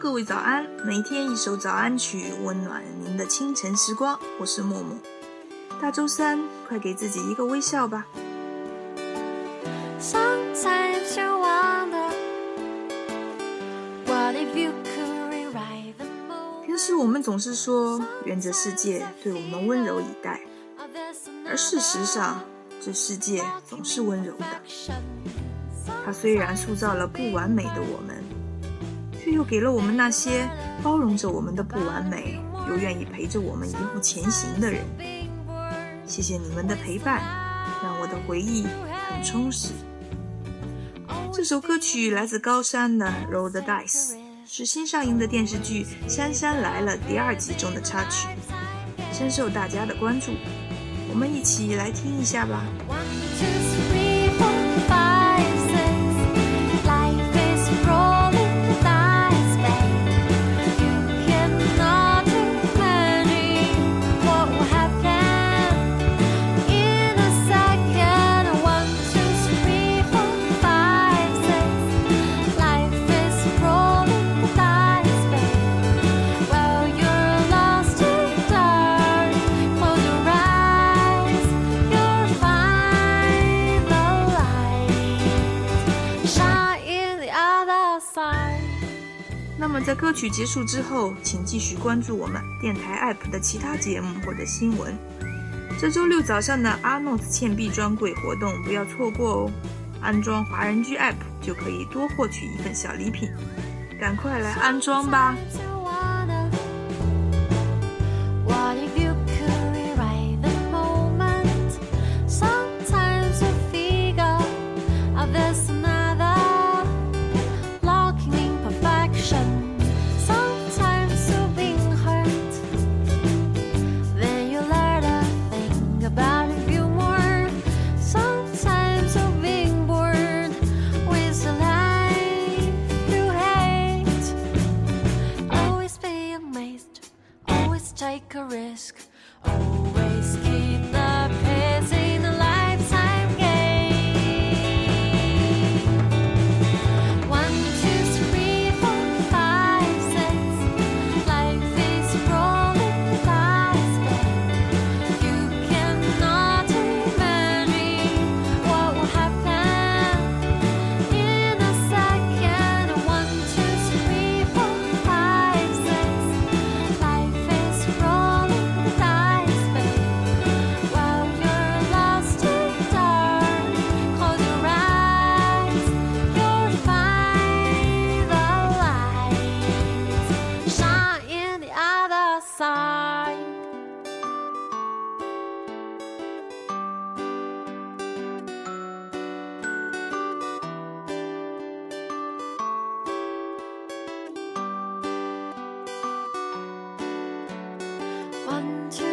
各位早安！每天一首早安曲，温暖您的清晨时光。我是默默。大周三，快给自己一个微笑吧。平时我们总是说，愿这世界对我们温柔以待，而事实上，这世界总是温柔的。它虽然塑造了不完美的我们。却又给了我们那些包容着我们的不完美，又愿意陪着我们一步前行的人。谢谢你们的陪伴，让我的回忆很充实。这首歌曲来自高山的《Roll the Dice》，是新上映的电视剧《杉杉来了》第二集中的插曲，深受大家的关注。我们一起来听一下吧。那么在歌曲结束之后，请继续关注我们电台 APP 的其他节目或者新闻。这周六早上的阿诺斯倩碧专柜活动不要错过哦！安装华人居 APP 就可以多获取一份小礼品，赶快来安装吧！take a risk. Always one, two.